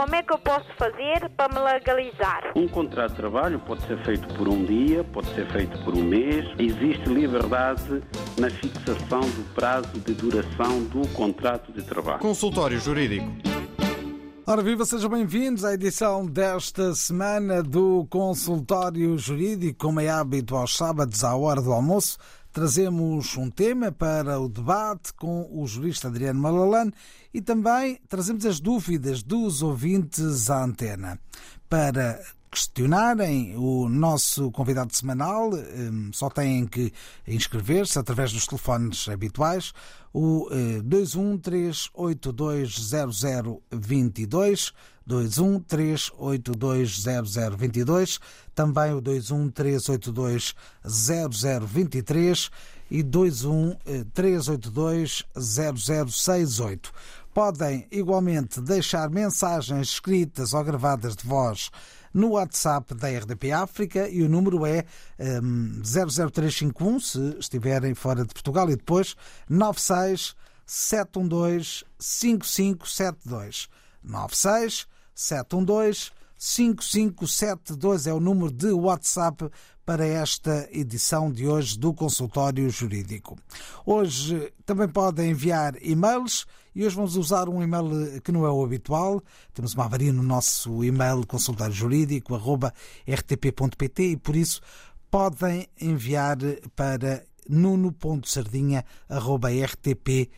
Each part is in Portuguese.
Como é que eu posso fazer para me legalizar? Um contrato de trabalho pode ser feito por um dia, pode ser feito por um mês. Existe liberdade na fixação do prazo de duração do contrato de trabalho. Consultório Jurídico. Ora viva, sejam bem-vindos à edição desta semana do Consultório Jurídico, como é hábito aos sábados à hora do almoço. Trazemos um tema para o debate com o jurista Adriano Malalane e também trazemos as dúvidas dos ouvintes à antena. Para questionarem o nosso convidado semanal, hum, só têm que inscrever-se através dos telefones habituais, o 213820022, 213820022, também o 213820023 e 213820068. Podem igualmente deixar mensagens escritas ou gravadas de voz no WhatsApp da RDP África e o número é um, 00351 se estiverem fora de Portugal e depois 96 712 5572 96 712 5572 é o número de WhatsApp para esta edição de hoje do Consultório Jurídico. Hoje também podem enviar e-mails e hoje vamos usar um e-mail que não é o habitual. Temos uma avaria no nosso e-mail consultóriojurídico.rtp.pt e por isso podem enviar para nuno.sardinha.rtp.pt.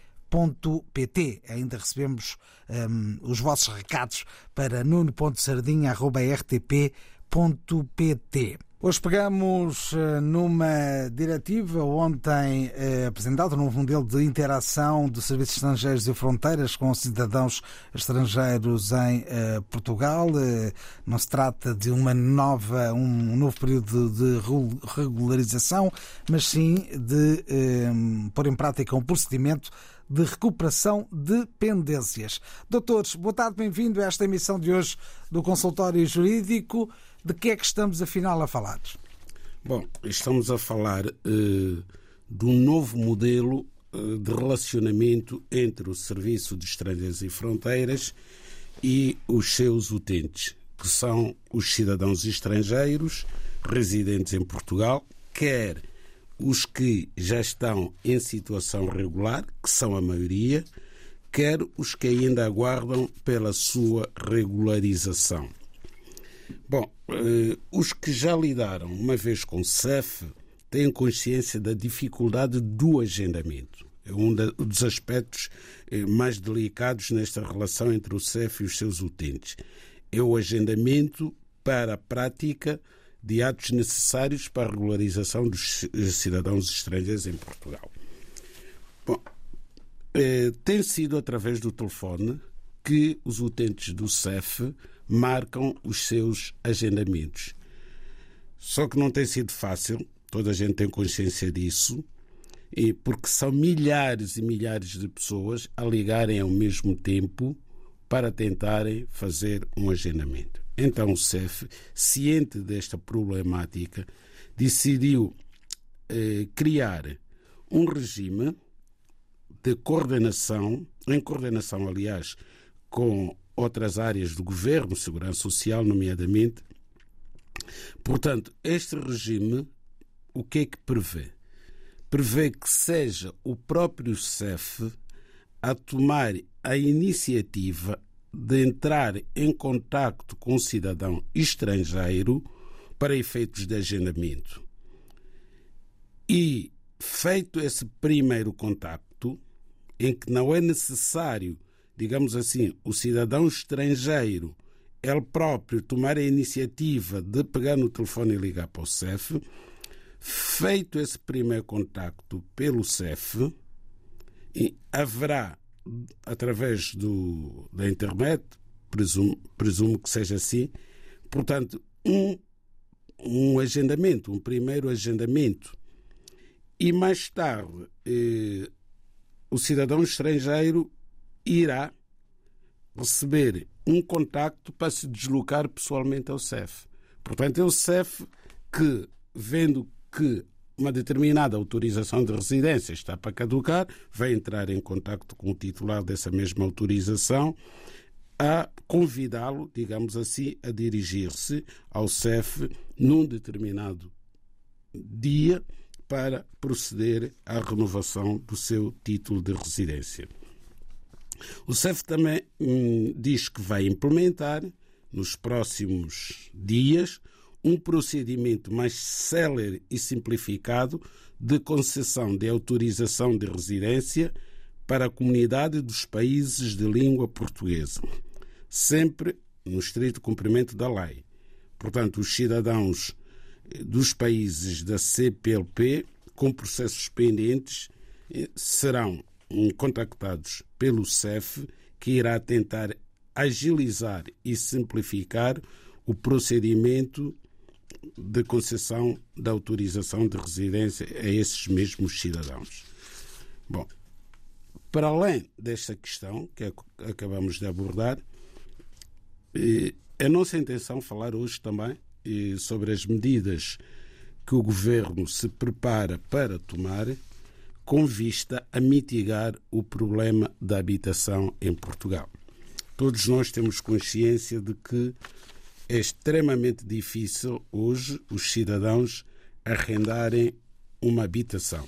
Ainda recebemos um, os vossos recados para nuno.sardinha.rtp.pt. Hoje pegamos numa diretiva ontem eh, apresentada, um novo modelo de interação de serviços estrangeiros e fronteiras com cidadãos estrangeiros em eh, Portugal. Eh, não se trata de uma nova, um novo período de regularização, mas sim de pôr em prática um procedimento de recuperação de pendências. Doutores, boa tarde, bem-vindo a esta emissão de hoje do Consultório Jurídico. De que é que estamos afinal a falar? Bom, estamos a falar uh, de um novo modelo uh, de relacionamento entre o Serviço de Estrangeiros e Fronteiras e os seus utentes, que são os cidadãos estrangeiros residentes em Portugal, quer os que já estão em situação regular, que são a maioria, quer os que ainda aguardam pela sua regularização. Bom, eh, os que já lidaram uma vez com o CEF têm consciência da dificuldade do agendamento. É um dos aspectos eh, mais delicados nesta relação entre o CEF e os seus utentes. É o agendamento para a prática de atos necessários para a regularização dos cidadãos estrangeiros em Portugal. Bom, eh, tem sido através do telefone que os utentes do CEF marcam os seus agendamentos. Só que não tem sido fácil, toda a gente tem consciência disso, e porque são milhares e milhares de pessoas a ligarem ao mesmo tempo para tentarem fazer um agendamento. Então o CEF, ciente desta problemática, decidiu eh, criar um regime de coordenação, em coordenação, aliás, com outras áreas do governo, segurança social, nomeadamente. Portanto, este regime, o que é que prevê? Prevê que seja o próprio CEF a tomar a iniciativa de entrar em contacto com o cidadão estrangeiro para efeitos de agendamento. E, feito esse primeiro contacto, em que não é necessário digamos assim, o cidadão estrangeiro, ele próprio tomar a iniciativa de pegar no telefone e ligar para o CEF, feito esse primeiro contacto pelo CEF, haverá, através do, da internet, presumo, presumo que seja assim, portanto, um, um agendamento, um primeiro agendamento. E mais tarde, eh, o cidadão estrangeiro irá receber um contacto para se deslocar pessoalmente ao CEF. Portanto, é o CEF que, vendo que uma determinada autorização de residência está para caducar, vai entrar em contacto com o titular dessa mesma autorização a convidá-lo, digamos assim, a dirigir-se ao CEF num determinado dia para proceder à renovação do seu título de residência. O CEF também hum, diz que vai implementar, nos próximos dias, um procedimento mais célere e simplificado de concessão de autorização de residência para a comunidade dos países de língua portuguesa, sempre no estrito cumprimento da lei. Portanto, os cidadãos dos países da CPLP com processos pendentes eh, serão hum, contactados pelo CEF, que irá tentar agilizar e simplificar o procedimento de concessão da autorização de residência a esses mesmos cidadãos. Bom, para além desta questão que acabamos de abordar, é nossa intenção falar hoje também sobre as medidas que o governo se prepara para tomar com vista a mitigar o problema da habitação em Portugal. Todos nós temos consciência de que é extremamente difícil hoje os cidadãos arrendarem uma habitação.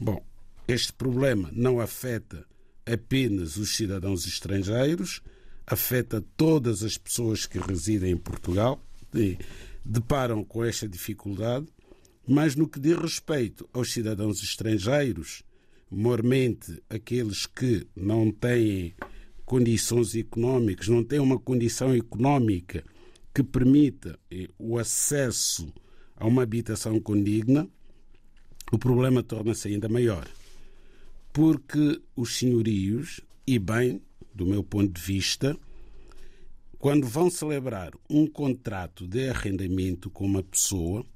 Bom, este problema não afeta apenas os cidadãos estrangeiros, afeta todas as pessoas que residem em Portugal, deparam com esta dificuldade, mas no que diz respeito aos cidadãos estrangeiros, mormente aqueles que não têm condições económicas, não têm uma condição económica que permita eh, o acesso a uma habitação condigna, o problema torna-se ainda maior. Porque os senhorios, e bem, do meu ponto de vista, quando vão celebrar um contrato de arrendamento com uma pessoa,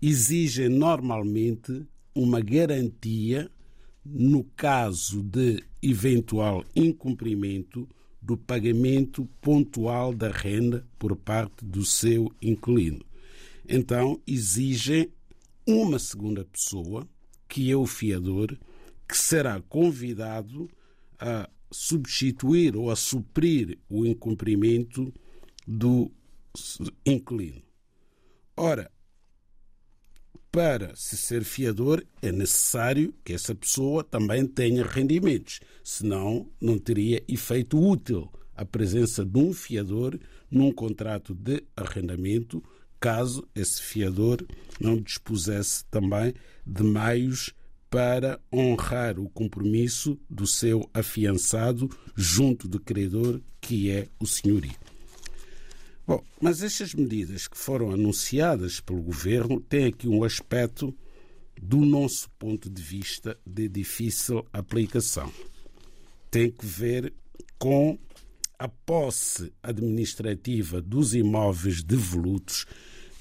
exigem normalmente uma garantia no caso de eventual incumprimento do pagamento pontual da renda por parte do seu inquilino. Então, exigem uma segunda pessoa, que é o fiador, que será convidado a substituir ou a suprir o incumprimento do inquilino. Ora, para se ser fiador é necessário que essa pessoa também tenha rendimentos, senão não teria efeito útil a presença de um fiador num contrato de arrendamento, caso esse fiador não dispusesse também de meios para honrar o compromisso do seu afiançado junto do credor, que é o senhorio. Bom, mas estas medidas que foram anunciadas pelo governo têm aqui um aspecto, do nosso ponto de vista, de difícil aplicação. Tem que ver com a posse administrativa dos imóveis devolutos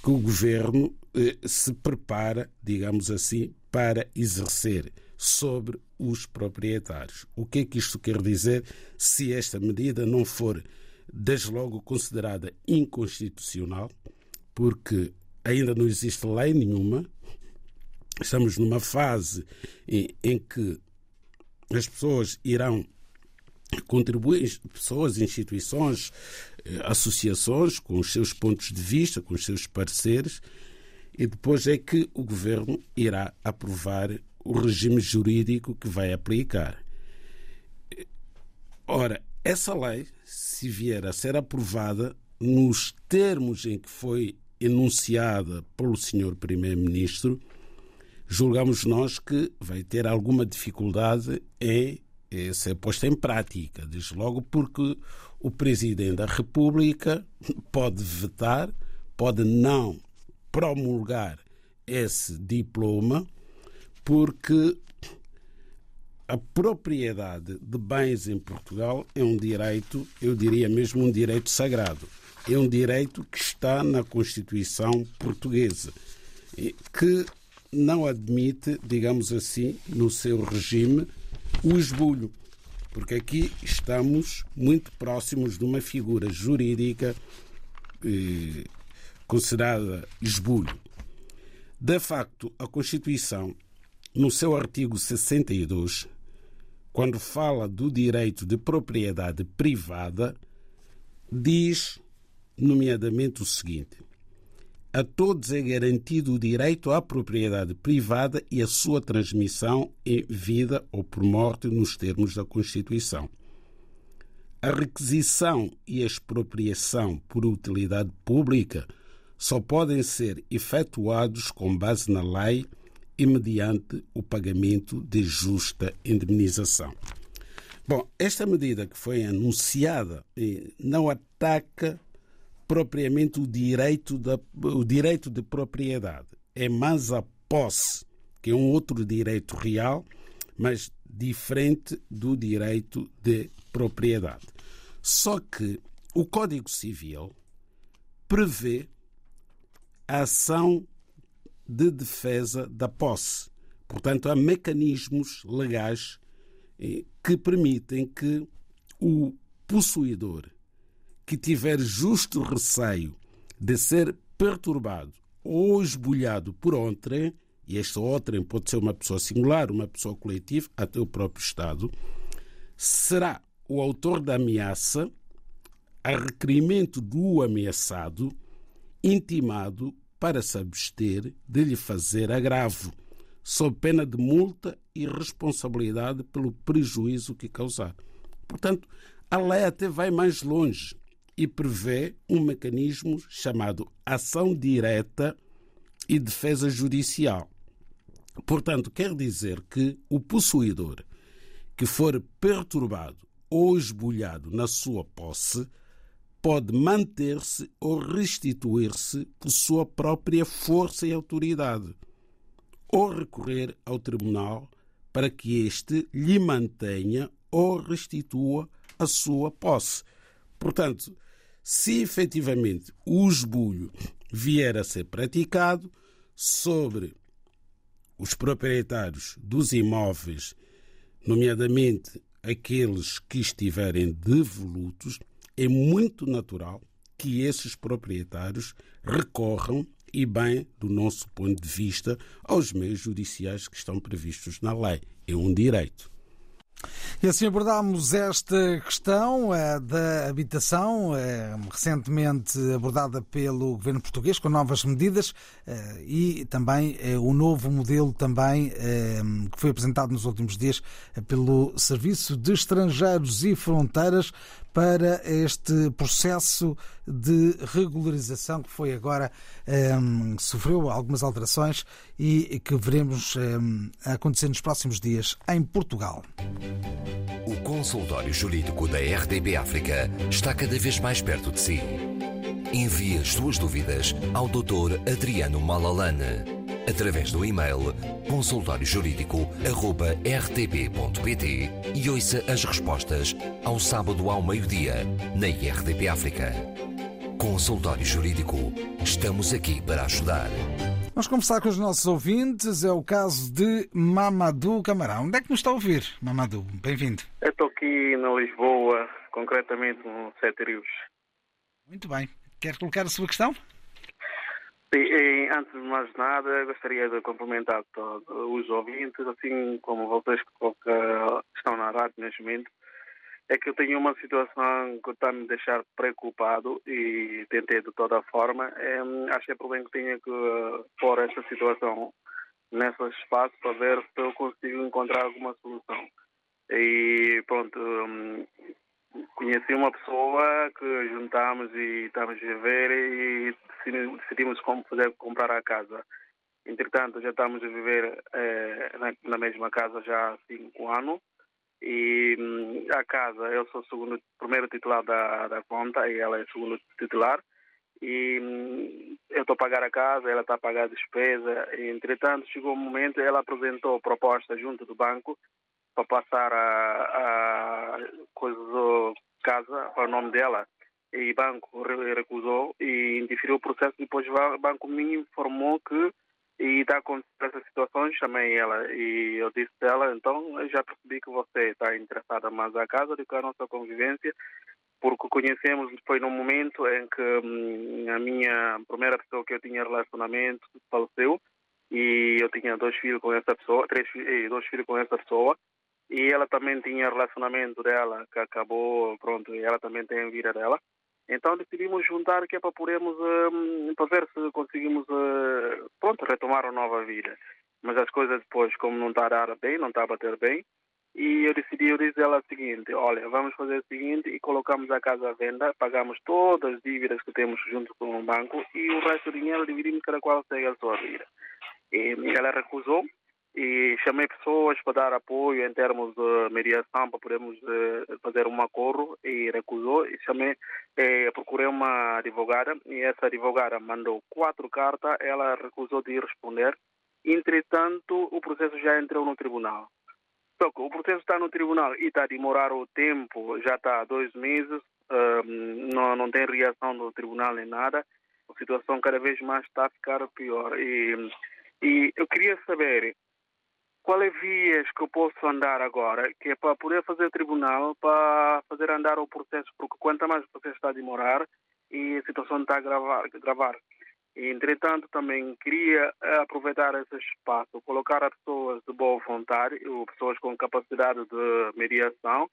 que o governo eh, se prepara, digamos assim, para exercer sobre os proprietários. O que é que isto quer dizer se esta medida não for, desde logo, considerada inconstitucional, porque ainda não existe lei nenhuma, estamos numa fase em, em que as pessoas irão contribuir, pessoas, instituições, eh, associações, com os seus pontos de vista, com os seus pareceres, e depois é que o governo irá aprovar o regime jurídico que vai aplicar. Ora, essa lei, se vier a ser aprovada nos termos em que foi enunciada pelo senhor primeiro-ministro, julgamos nós que vai ter alguma dificuldade em ser posta em prática, desde logo porque o presidente da República pode vetar, pode não promulgar esse diploma porque a propriedade de bens em Portugal é um direito, eu diria mesmo um direito sagrado. É um direito que está na Constituição portuguesa, que não admite, digamos assim, no seu regime, o esbulho. Porque aqui estamos muito próximos de uma figura jurídica eh, considerada esbulho. De facto, a Constituição, no seu artigo 62, quando fala do direito de propriedade privada, diz, nomeadamente, o seguinte: a todos é garantido o direito à propriedade privada e a sua transmissão em vida ou por morte nos termos da Constituição. A requisição e a expropriação por utilidade pública só podem ser efetuados com base na lei e mediante o pagamento de justa indemnização. Bom, esta medida que foi anunciada eh, não ataca propriamente o direito, da, o direito de propriedade. É mais a posse, que é um outro direito real, mas diferente do direito de propriedade. Só que o Código Civil prevê a ação de defesa da posse. Portanto, há mecanismos legais eh, que permitem que o possuidor que tiver justo receio de ser perturbado ou esbulhado por outrem, e este outrem pode ser uma pessoa singular, uma pessoa coletiva, até o próprio Estado, será o autor da ameaça, a requerimento do ameaçado, intimado para se abster de lhe fazer agravo, sob pena de multa e responsabilidade pelo prejuízo que causar. Portanto, a lei até vai mais longe e prevê um mecanismo chamado ação direta e defesa judicial. Portanto, quer dizer que o possuidor que for perturbado ou esbulhado na sua posse pode manter-se ou restituir-se por sua própria força e autoridade, ou recorrer ao tribunal para que este lhe mantenha ou restitua a sua posse. Portanto, se efetivamente o esbulho vier a ser praticado sobre os proprietários dos imóveis, nomeadamente aqueles que estiverem devolutos, é muito natural que esses proprietários recorram, e bem do nosso ponto de vista, aos meios judiciais que estão previstos na lei. É um direito. E assim abordámos esta questão da habitação, eh, recentemente abordada pelo governo português, com novas medidas eh, e também o novo modelo também que foi apresentado nos últimos dias pelo Serviço de Estrangeiros e Fronteiras para este processo de regularização que foi agora um, sofreu algumas alterações e que veremos um, acontecer nos próximos dias em Portugal. O consultório jurídico da RDB África está cada vez mais perto de si. Envie as suas dúvidas ao Dr. Adriano Malalane através do e-mail consultóriojurídico.rtp.pt e ouça as respostas ao sábado ao meio-dia na IRTP África. Consultório Jurídico. Estamos aqui para ajudar. Vamos conversar com os nossos ouvintes. É o caso de Mamadou Camarão. Onde é que nos está a ouvir, Mamadou? Bem-vindo. Eu estou aqui na Lisboa, concretamente no Sete Rios. Muito bem. Quer colocar a sua questão? Sim, antes de mais nada, gostaria de cumprimentar todos os ouvintes, assim como vocês que estão na rádio neste momento. É que eu tenho uma situação que está a me deixar preocupado e tentei de toda forma. É, acho que é problema que tenho que pôr esta situação nesse espaço para ver se eu consigo encontrar alguma solução. E pronto, hum, conheci uma pessoa que juntámos e estávamos a ver e decidimos como fazer comprar a casa. Entretanto, já estamos a viver eh, na, na, mesma casa já há cinco anos e hum, a casa, eu sou segundo, primeiro titular da, da conta e ela é o segundo titular e hum, eu estou a pagar a casa, ela está a pagar a despesa. Entretanto, chegou um momento, ela apresentou proposta junto do banco para passar a, a coisa casa para o nome dela e banco recusou e indiferiu o processo. Depois o banco me informou que e está acontecendo essa situação, chamei ela e eu disse dela, então eu já percebi que você está interessada mais na casa do que a nossa convivência, porque conhecemos, foi num momento em que hum, a minha primeira pessoa que eu tinha relacionamento faleceu e eu tinha dois filhos com essa pessoa, três dois filhos com essa pessoa e ela também tinha relacionamento dela que acabou, pronto, e ela também tem a vida dela. Então decidimos juntar que é para podermos, um, para ver se conseguimos, uh, pronto, retomar uma nova vida. Mas as coisas depois, como não está a dar bem, não está a bater bem, e eu decidi, eu disse a ela o seguinte, olha, vamos fazer o seguinte e colocamos a casa à venda, pagamos todas as dívidas que temos junto com o banco e o resto do dinheiro dividimos cada qual segue a sua vida. E ela recusou e chamei pessoas para dar apoio em termos de mediação para podermos uh, fazer um acordo e recusou. E chamei eh, procurei uma advogada e essa advogada mandou quatro cartas. Ela recusou de responder. Entretanto o processo já entrou no tribunal. Só que o processo está no tribunal e está a demorar o tempo. Já está há dois meses um, não, não tem reação do tribunal nem nada. A situação cada vez mais está a ficar pior. E, e eu queria saber qual é vias que eu posso andar agora, que é para poder fazer tribunal, para fazer andar o processo, porque quanto mais o processo está a demorar e a situação está a gravar. gravar. E, entretanto, também queria eh, aproveitar esse espaço, colocar as pessoas de boa vontade, pessoas com capacidade de mediação,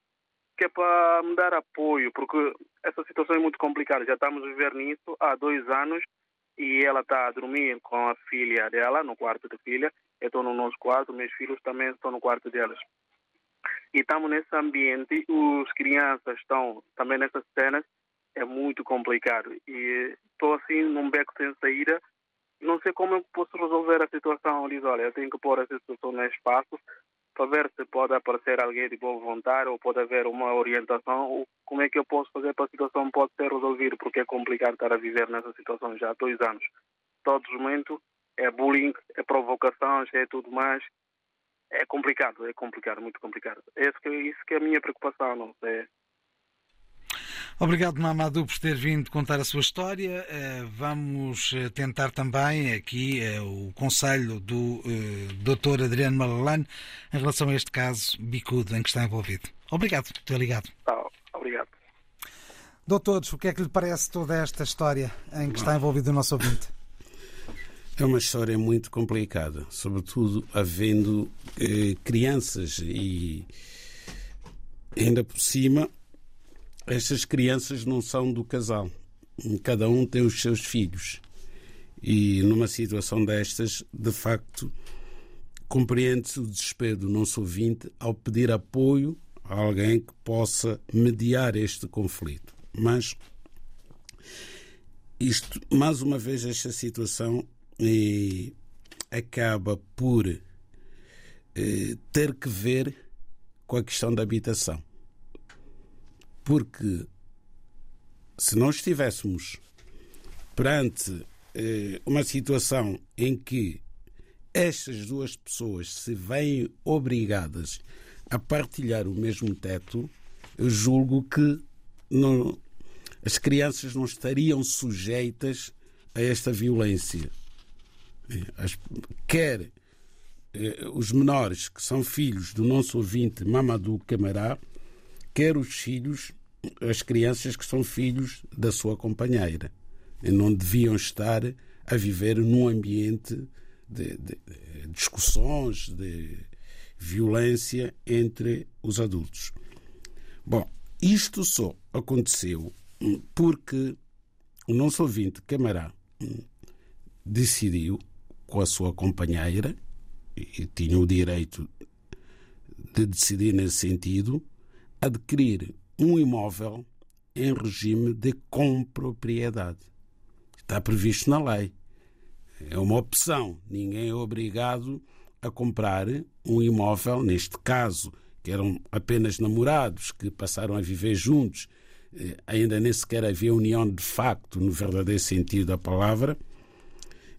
que é para me dar apoio, porque essa situação é muito complicada. Já estamos a viver nisso há dois anos e ela está a dormir com a filha dela, no quarto da filha, estou no nosso quarto, meus filhos também estão no quarto delas. E estamos nesse ambiente, os crianças estão também nessas cenas, é muito complicado. E estou assim num beco sem saída, não sei como eu posso resolver a situação. Eu olha, eu tenho que pôr essa situação no espaço para ver se pode aparecer alguém de boa vontade ou pode haver uma orientação ou como é que eu posso fazer para a situação pode ser resolvida, porque é complicado estar a viver nessa situação já há dois anos. Todo momento é bullying, é provocações, é tudo mais. É complicado, é complicado, muito complicado. É isso que, isso que é a minha preocupação, não sei. Obrigado, Mamadou, por ter vindo contar a sua história. Eh, vamos eh, tentar também aqui eh, o conselho do Dr. Adriano Malalane em relação a este caso bicudo em que está envolvido. Obrigado por ter ligado. Ah, obrigado. Doutores, o que é que lhe parece toda esta história em que está envolvido o nosso ouvinte? É uma história muito complicada, sobretudo havendo eh, crianças e ainda por cima estas crianças não são do casal. Cada um tem os seus filhos. E numa situação destas, de facto, compreende-se o desespero do nosso ouvinte ao pedir apoio a alguém que possa mediar este conflito. Mas isto, mais uma vez, esta situação e acaba por eh, ter que ver com a questão da habitação. Porque se nós estivéssemos perante eh, uma situação em que estas duas pessoas se veem obrigadas a partilhar o mesmo teto, eu julgo que não, as crianças não estariam sujeitas a esta violência quer eh, os menores que são filhos do nosso ouvinte Mamadou Camará, quer os filhos, as crianças que são filhos da sua companheira. E não deviam estar a viver num ambiente de, de, de discussões, de violência entre os adultos. Bom, isto só aconteceu porque o nosso ouvinte Camará hum, decidiu com a sua companheira e tinha o direito de decidir nesse sentido, adquirir um imóvel em regime de compropriedade. Está previsto na lei. É uma opção. Ninguém é obrigado a comprar um imóvel, neste caso, que eram apenas namorados que passaram a viver juntos, eh, ainda nem sequer havia união de facto, no verdadeiro sentido da palavra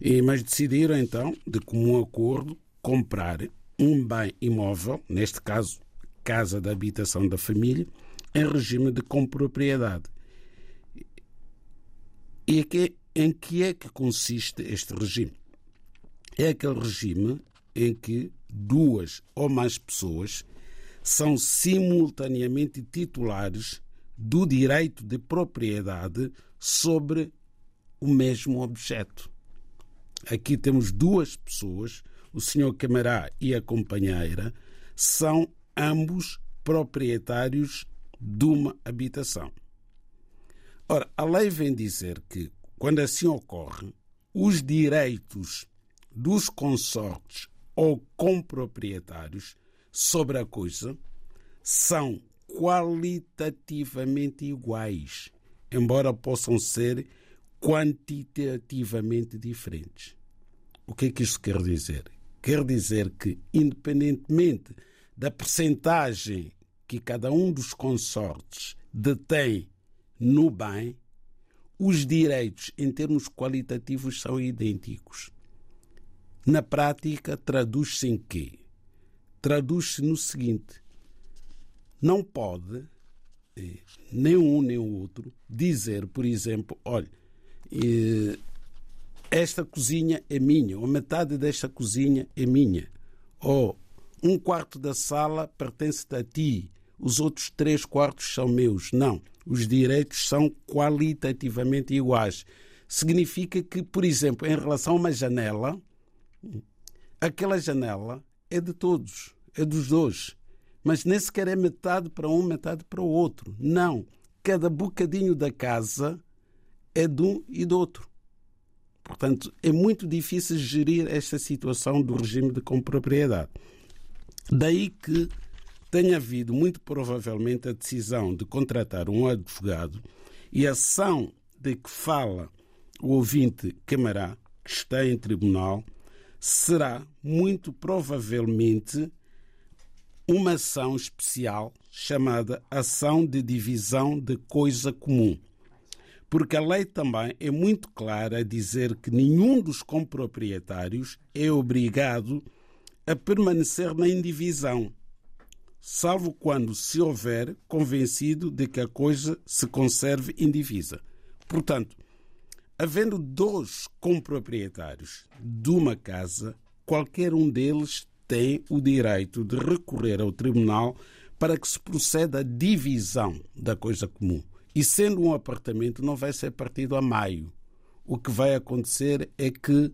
e, mas decidiram então, de comum acordo, comprar um bem imóvel, neste caso, casa de habitação da família, em regime de compropriedade. E aqui, em que é que consiste este regime? É aquele regime em que duas ou mais pessoas são simultaneamente titulares do direito de propriedade sobre o mesmo objeto. Aqui temos duas pessoas, o senhor Camará e a companheira, são ambos proprietários de uma habitação. Ora, a lei vem dizer que, quando assim ocorre, os direitos dos consortes ou comproprietários sobre a coisa são qualitativamente iguais, embora possam ser quantitativamente diferentes. O que é que isto quer dizer? Quer dizer que, independentemente da percentagem que cada um dos consortes detém no bem, os direitos em termos qualitativos são idênticos. Na prática, traduz-se em quê? Traduz-se no seguinte: não pode eh, nem um nem o outro dizer, por exemplo, olha, eh, esta cozinha é minha, ou metade desta cozinha é minha, ou um quarto da sala pertence a ti, os outros três quartos são meus. Não, os direitos são qualitativamente iguais. Significa que, por exemplo, em relação a uma janela, aquela janela é de todos, é dos dois. Mas nem sequer é metade para um, metade para o outro. Não. Cada bocadinho da casa é de um e do outro. Portanto, é muito difícil gerir esta situação do regime de compropriedade. Daí que tenha havido, muito provavelmente, a decisão de contratar um advogado e a ação de que fala o ouvinte Camará, que está em tribunal, será muito provavelmente uma ação especial chamada Ação de Divisão de Coisa Comum. Porque a lei também é muito clara a dizer que nenhum dos comproprietários é obrigado a permanecer na indivisão, salvo quando se houver convencido de que a coisa se conserve indivisa. Portanto, havendo dois comproprietários de uma casa, qualquer um deles tem o direito de recorrer ao tribunal para que se proceda à divisão da coisa comum. E sendo um apartamento, não vai ser partido a maio. O que vai acontecer é que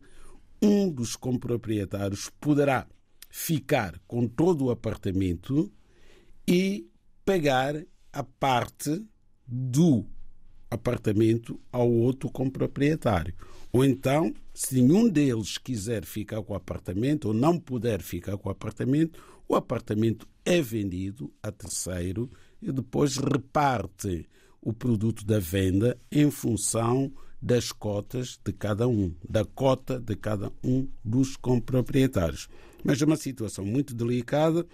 um dos comproprietários poderá ficar com todo o apartamento e pagar a parte do apartamento ao outro comproprietário. Ou então, se nenhum deles quiser ficar com o apartamento ou não puder ficar com o apartamento, o apartamento é vendido a terceiro e depois reparte o produto da venda em função das cotas de cada um, da cota de cada um dos comproprietários. Mas é uma situação muito delicada.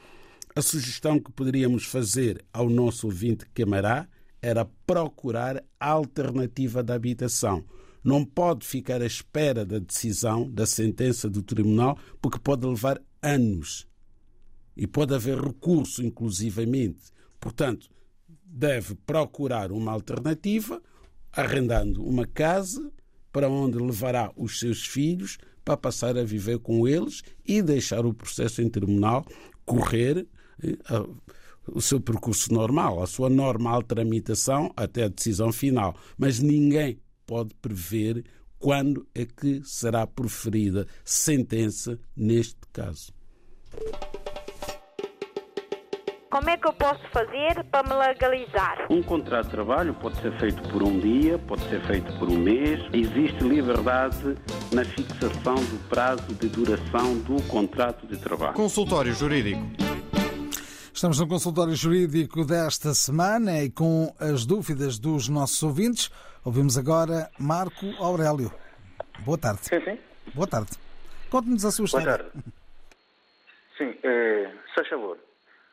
A sugestão que poderíamos fazer ao nosso ouvinte Camará era procurar a alternativa da habitação. Não pode ficar à espera da decisão, da sentença do tribunal, porque pode levar anos. E pode haver recurso, inclusivamente. Portanto, deve procurar uma alternativa, arrendando uma casa para onde levará os seus filhos para passar a viver com eles e deixar o processo em tribunal correr eh, o seu percurso normal, a sua normal tramitação até a decisão final. Mas ninguém pode prever quando é que será proferida sentença neste caso. Como é que eu posso fazer para me legalizar? Um contrato de trabalho pode ser feito por um dia, pode ser feito por um mês. Existe liberdade na fixação do prazo de duração do contrato de trabalho. Consultório Jurídico. Estamos no consultório jurídico desta semana e com as dúvidas dos nossos ouvintes. Ouvimos agora Marco Aurélio. Boa tarde. Sim, sim. Boa tarde. Conte-nos a sua Boa história. tarde. Sim, é, se faz favor,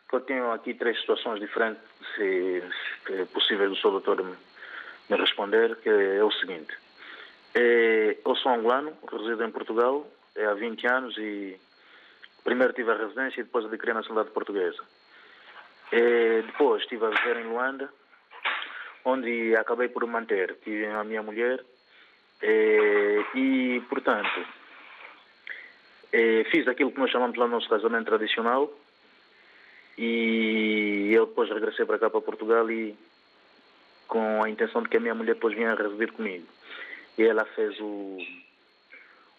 que eu tenho aqui três situações diferentes, se, se é possível o seu doutor me, me responder, que é o seguinte. É, eu sou angolano, resido em Portugal é, há 20 anos e primeiro tive a residência e depois adquiri a nacionalidade portuguesa. É, depois estive a viver em Luanda, onde acabei por manter. A minha mulher é, e, portanto, é, fiz aquilo que nós chamamos lá no nosso casamento tradicional e eu depois regressei para cá, para Portugal e com a intenção de que a minha mulher depois vinha residir comigo. E ela fez o,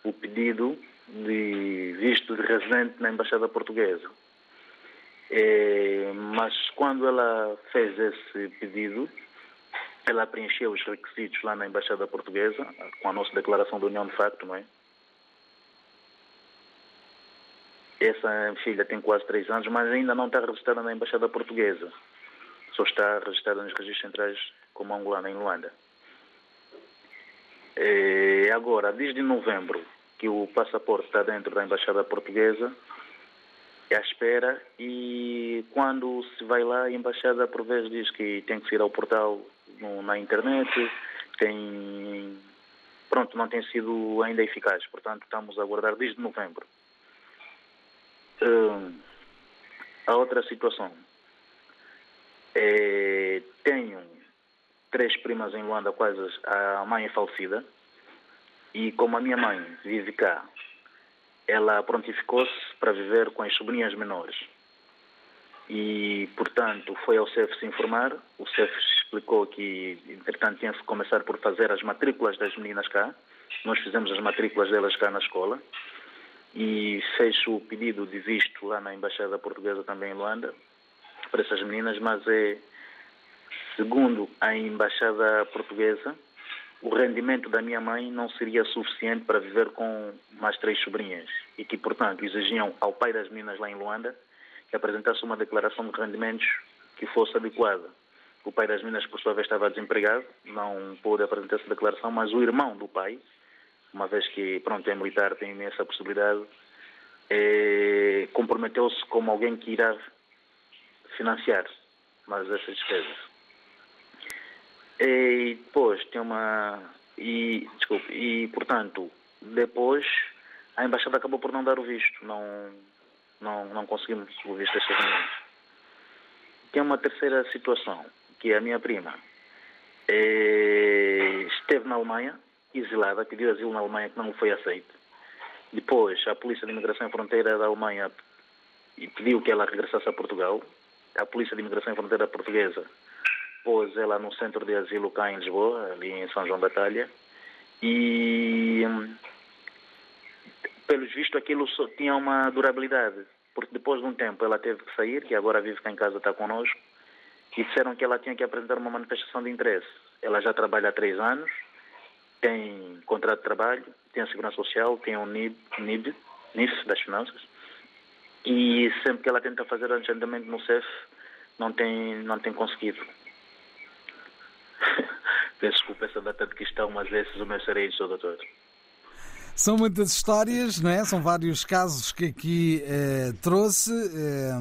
o pedido de visto de residente na Embaixada Portuguesa. É, mas quando ela fez esse pedido, ela preencheu os requisitos lá na Embaixada Portuguesa, com a nossa declaração de união de facto, não é? Essa filha tem quase três anos, mas ainda não está registrada na Embaixada Portuguesa. Só está registrada nos registros centrais como angolana em Luanda. E agora, desde novembro, que o passaporte está dentro da Embaixada Portuguesa, é à espera e quando se vai lá, a Embaixada por vezes diz que tem que ir ao portal no, na internet, tem. Pronto, não tem sido ainda eficaz, portanto estamos a aguardar desde novembro. Hum, a outra situação. É, tenho três primas em Luanda, quase a mãe é falecida, e como a minha mãe vive cá, ela prontificou-se para viver com as sobrinhas menores. E, portanto, foi ao CEF se informar. O CEF explicou que, entretanto, tinha-se começar por fazer as matrículas das meninas cá. Nós fizemos as matrículas delas cá na escola. E fez o pedido de visto lá na Embaixada Portuguesa também em Luanda para essas meninas, mas é, segundo a Embaixada Portuguesa, o rendimento da minha mãe não seria suficiente para viver com mais três sobrinhas e que, portanto, exigiam ao pai das meninas lá em Luanda que apresentasse uma declaração de rendimentos que fosse adequada. O pai das meninas, por sua vez, estava desempregado, não pôde apresentar essa declaração, mas o irmão do pai, uma vez que, pronto, é militar, tem essa possibilidade, é, comprometeu-se como alguém que irá financiar mais essas despesas. E depois tem uma. E, desculpe, e portanto, depois a embaixada acabou por não dar o visto. Não, não, não conseguimos o visto destas meninas. Tem uma terceira situação, que é a minha prima. É, esteve na Alemanha, exilada, pediu asilo na Alemanha que não foi aceito. Depois, a Polícia de Imigração e Fronteira da Alemanha pediu que ela regressasse a Portugal. A Polícia de Imigração e Fronteira Portuguesa pôs ela no centro de asilo cá em Lisboa, ali em São João da Talha, e pelos vistos aquilo só tinha uma durabilidade, porque depois de um tempo ela teve que sair, que agora vive cá em casa, está connosco, e disseram que ela tinha que apresentar uma manifestação de interesse. Ela já trabalha há três anos, tem contrato de trabalho, tem a segurança social, tem o NIB, NIB NIF das finanças, e sempre que ela tenta fazer agendamento no CEF, não tem, não tem conseguido. Peço desculpa essa data de questão, mas esses o meu serei, Sr. Doutor. São muitas histórias, não é? São vários casos que aqui eh, trouxe. Eh,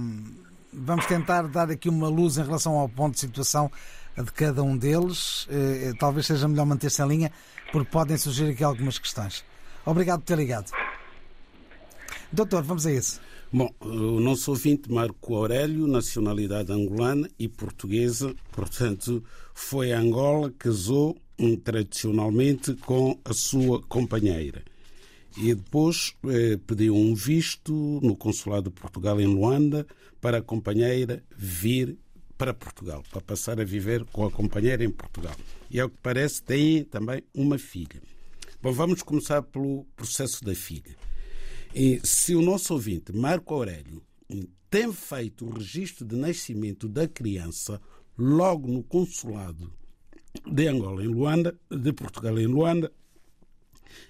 vamos tentar dar aqui uma luz em relação ao ponto de situação de cada um deles. Eh, talvez seja melhor manter-se em linha, porque podem surgir aqui algumas questões. Obrigado por ter ligado. Doutor, vamos a isso. Bom, o nosso ouvinte Marco Aurélio, nacionalidade angolana e portuguesa, portanto, foi a Angola, casou um, tradicionalmente com a sua companheira. E depois eh, pediu um visto no Consulado de Portugal em Luanda para a companheira vir para Portugal, para passar a viver com a companheira em Portugal. E ao que parece, tem também uma filha. Bom, vamos começar pelo processo da filha. E se o nosso ouvinte, Marco Aurélio, tem feito o registro de nascimento da criança logo no consulado de Angola em Luanda, de Portugal em Luanda,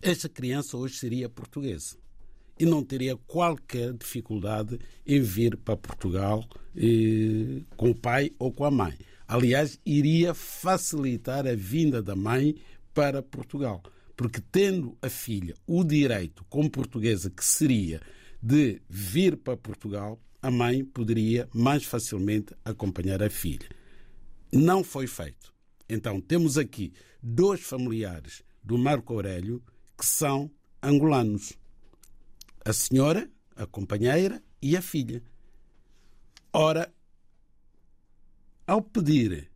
essa criança hoje seria portuguesa e não teria qualquer dificuldade em vir para Portugal eh, com o pai ou com a mãe. Aliás, iria facilitar a vinda da mãe para Portugal porque tendo a filha o direito, como portuguesa, que seria de vir para Portugal, a mãe poderia mais facilmente acompanhar a filha. Não foi feito. Então temos aqui dois familiares do Marco Aurélio que são angolanos. A senhora, a companheira e a filha. Ora, ao pedir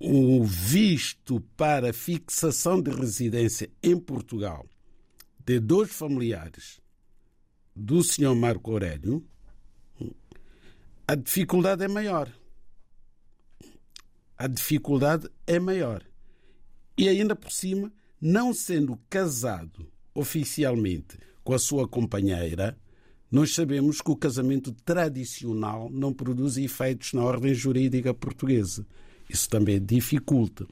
o visto para fixação de residência em Portugal de dois familiares do Sr. Marco Aurélio, a dificuldade é maior. A dificuldade é maior. E ainda por cima, não sendo casado oficialmente com a sua companheira, nós sabemos que o casamento tradicional não produz efeitos na ordem jurídica portuguesa. Isso também dificulta.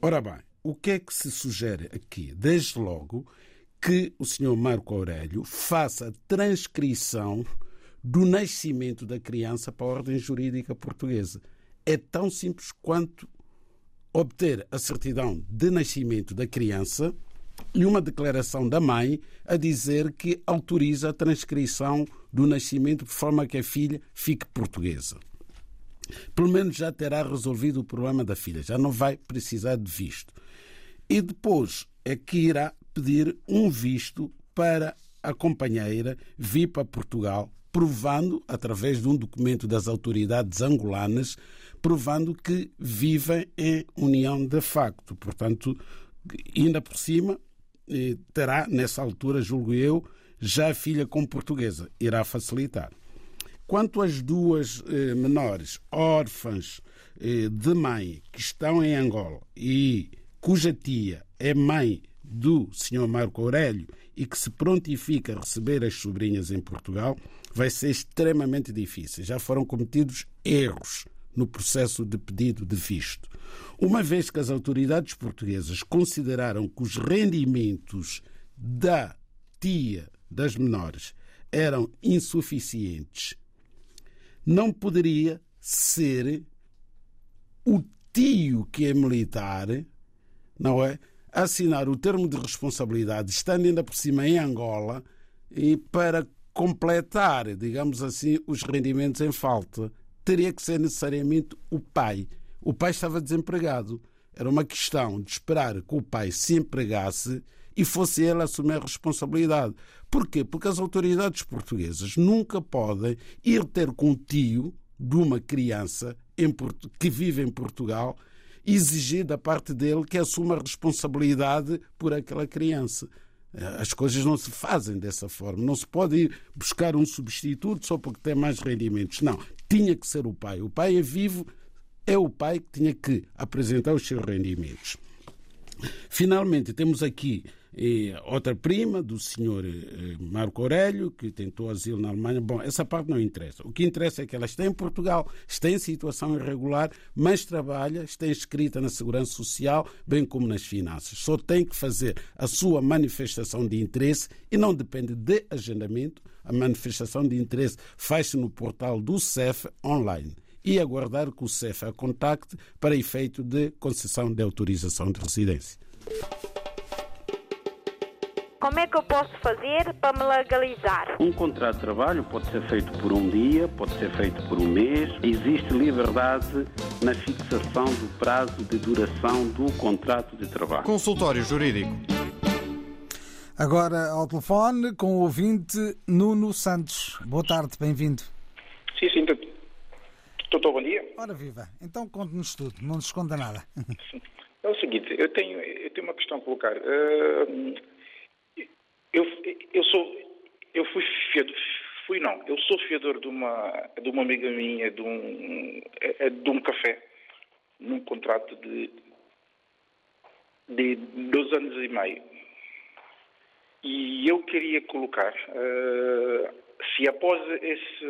Ora bem, o que é que se sugere aqui? Desde logo que o senhor Marco Aurélio faça a transcrição do nascimento da criança para a ordem jurídica portuguesa. É tão simples quanto obter a certidão de nascimento da criança e uma declaração da mãe a dizer que autoriza a transcrição do nascimento de forma que a filha fique portuguesa. Pelo menos já terá resolvido o problema da filha, já não vai precisar de visto. E depois é que irá pedir um visto para a companheira vir para Portugal, provando, através de um documento das autoridades angolanas, provando que vivem em união de facto. Portanto, ainda por cima, terá, nessa altura, julgo eu, já a filha como portuguesa. Irá facilitar. Quanto às duas eh, menores órfãs eh, de mãe que estão em Angola e cuja tia é mãe do Sr. Marco Aurélio e que se prontifica a receber as sobrinhas em Portugal, vai ser extremamente difícil. Já foram cometidos erros no processo de pedido de visto. Uma vez que as autoridades portuguesas consideraram que os rendimentos da tia das menores eram insuficientes, não poderia ser o tio que é militar, não é? Assinar o termo de responsabilidade, estando ainda por cima em Angola, e para completar, digamos assim, os rendimentos em falta teria que ser necessariamente o pai. O pai estava desempregado. Era uma questão de esperar que o pai se empregasse e fosse ele a assumir a responsabilidade. Porquê? Porque as autoridades portuguesas nunca podem ir ter com o tio de uma criança que vive em Portugal e exigir da parte dele que assuma a responsabilidade por aquela criança. As coisas não se fazem dessa forma. Não se pode ir buscar um substituto só porque tem mais rendimentos. Não tinha que ser o pai. O pai é vivo, é o pai que tinha que apresentar os seus rendimentos. Finalmente, temos aqui eh, outra prima do senhor eh, Marco Aurélio, que tentou asilo na Alemanha. Bom, essa parte não interessa. O que interessa é que ela está em Portugal, está em situação irregular, mas trabalha, está inscrita na Segurança Social, bem como nas finanças. Só tem que fazer a sua manifestação de interesse e não depende de agendamento. A manifestação de interesse faz-se no portal do CEF online e aguardar que o CEF a contacte para efeito de concessão de autorização de residência. Como é que eu posso fazer para me legalizar? Um contrato de trabalho pode ser feito por um dia, pode ser feito por um mês. Existe liberdade na fixação do prazo de duração do contrato de trabalho. Consultório Jurídico. Agora ao telefone com o ouvinte Nuno Santos. Boa tarde, bem-vindo. Doutor, bom dia. Ora viva, então conte-nos tudo, não nos esconda nada. É o seguinte, eu tenho, eu tenho uma questão a colocar. Uh, eu, eu sou, eu fui fiador, fui não, eu sou fiador de uma, de uma amiga minha de um, é, é de um café, num contrato de, de dois anos e meio. E eu queria colocar, uh, se após esse,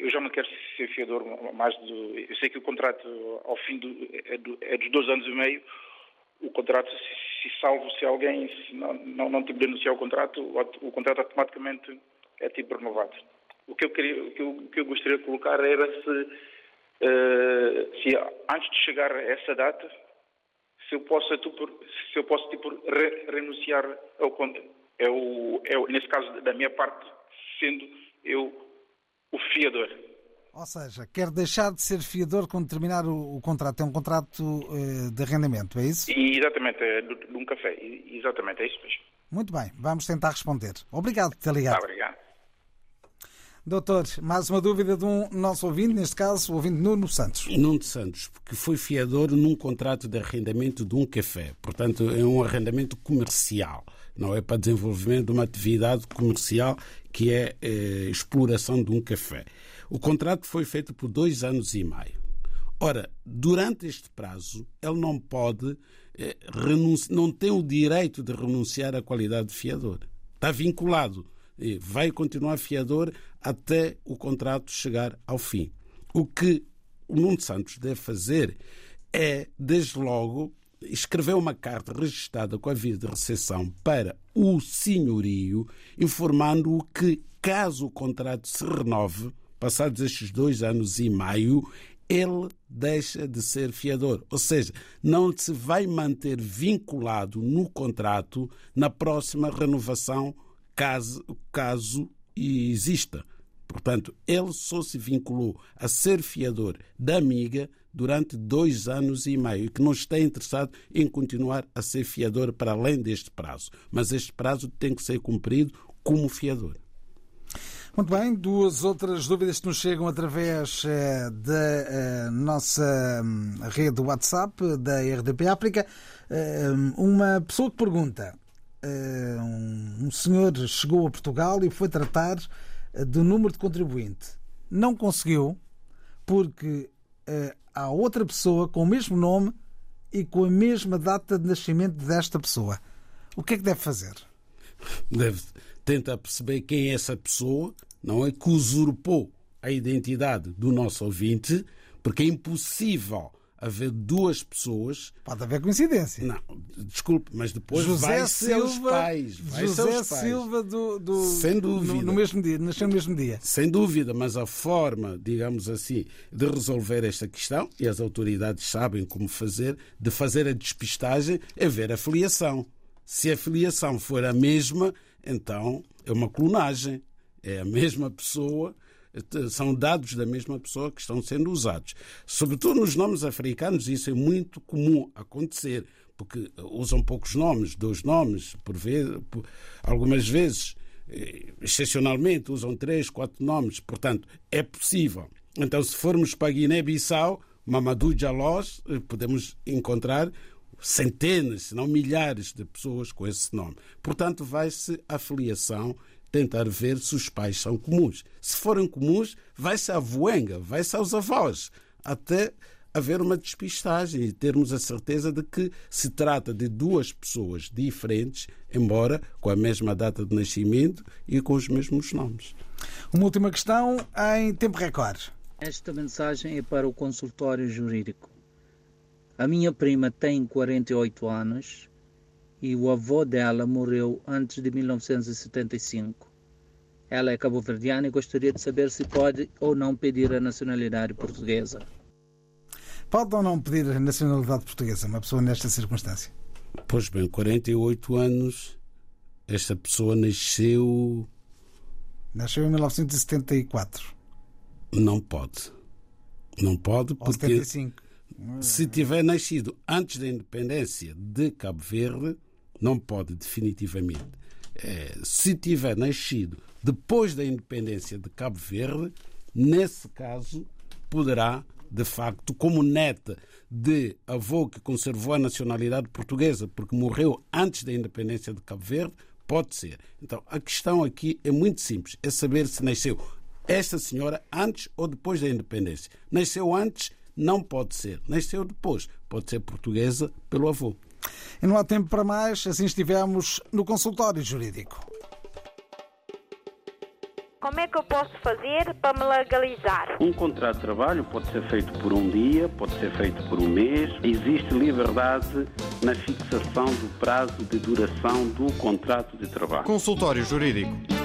eu já não quero ser fiador mais do, eu sei que o contrato ao fim do, é, do, é dos dois anos e meio, o contrato, se, se salvo, se alguém se não, não, não tipo denunciar o contrato, o, o, contrato automaticamente é tipo renovado. O que eu, queria, o que eu, o que eu gostaria de colocar era se, uh, se antes de chegar a essa data, se eu posso, tipo, se eu posso tipo, re, renunciar ao contrato. É o, é o, nesse caso, da minha parte, sendo eu o fiador. Ou seja, quer deixar de ser fiador quando terminar o, o contrato. É um contrato uh, de arrendamento, é isso? E, exatamente, é de, de, um café. Exatamente, é isso mesmo. Muito bem, vamos tentar responder. Obrigado por ter ligado. Tá, obrigado. Doutor, mais uma dúvida de um nosso ouvinte, neste caso o ouvinte Nuno Santos. Nuno Santos, porque foi fiador num contrato de arrendamento de um café. Portanto, é um arrendamento comercial. Não é para desenvolvimento de uma atividade comercial que é eh, exploração de um café. O contrato foi feito por dois anos e meio. Ora, durante este prazo, ele não pode, eh, não tem o direito de renunciar à qualidade de fiador. Está vinculado. E vai continuar fiador até o contrato chegar ao fim. O que o Nuno Santos deve fazer é, desde logo, escrever uma carta registrada com a via de recepção para o senhorio, informando-o que, caso o contrato se renove, passados estes dois anos e meio, ele deixa de ser fiador. Ou seja, não se vai manter vinculado no contrato na próxima renovação, caso, caso exista. Portanto, ele só se vinculou a ser fiador da amiga durante dois anos e meio e que não está interessado em continuar a ser fiador para além deste prazo. Mas este prazo tem que ser cumprido como fiador. Muito bem, duas outras dúvidas que nos chegam através eh, da eh, nossa hum, rede WhatsApp da RDP África. Eh, uma pessoa que pergunta: um senhor chegou a Portugal e foi tratar do número de contribuinte. Não conseguiu porque há outra pessoa com o mesmo nome e com a mesma data de nascimento desta pessoa. O que é que deve fazer? Deve tentar perceber quem é essa pessoa, não é? Que usurpou a identidade do nosso ouvinte, porque é impossível haver duas pessoas. Pode haver coincidência. Não, desculpe, mas depois José vai Silva, seus pais. Vai José seus pais. Silva do, do, Sem dúvida. No, no, mesmo dia, nasceu no mesmo dia. Sem dúvida, mas a forma, digamos assim, de resolver esta questão, e as autoridades sabem como fazer, de fazer a despistagem, é ver a filiação. Se a filiação for a mesma, então é uma clonagem. É a mesma pessoa são dados da mesma pessoa que estão sendo usados. Sobretudo nos nomes africanos, isso é muito comum acontecer, porque usam poucos nomes, dois nomes, por por, algumas vezes, eh, excepcionalmente, usam três, quatro nomes. Portanto, é possível. Então, se formos para Guiné-Bissau, Mamadou Jalós, eh, podemos encontrar centenas, se não milhares de pessoas com esse nome. Portanto, vai-se a filiação tentar ver se os pais são comuns. Se forem comuns, vai-se à voenga, vai-se aos avós, até haver uma despistagem e termos a certeza de que se trata de duas pessoas diferentes, embora com a mesma data de nascimento e com os mesmos nomes. Uma última questão em tempo recorde. Esta mensagem é para o consultório jurídico. A minha prima tem 48 anos e o avô dela morreu antes de 1975. Ela é cabo-verdiana e gostaria de saber se pode ou não pedir a nacionalidade portuguesa. Pode ou não pedir a nacionalidade portuguesa uma pessoa nesta circunstância? Pois bem, 48 anos, esta pessoa nasceu. Nasceu em 1974. Não pode. Não pode porque. Ou 75. Se tiver nascido antes da independência de Cabo Verde, não pode definitivamente. É, se tiver nascido depois da independência de Cabo Verde, nesse caso poderá, de facto, como neta de avô que conservou a nacionalidade portuguesa porque morreu antes da independência de Cabo Verde, pode ser. Então, a questão aqui é muito simples, é saber se nasceu esta senhora antes ou depois da independência. Nasceu antes, não pode ser. Nasceu depois, pode ser portuguesa pelo avô. E não há tempo para mais, assim estivemos no consultório jurídico. Como é que eu posso fazer para me legalizar? Um contrato de trabalho pode ser feito por um dia, pode ser feito por um mês. Existe liberdade na fixação do prazo de duração do contrato de trabalho. Consultório Jurídico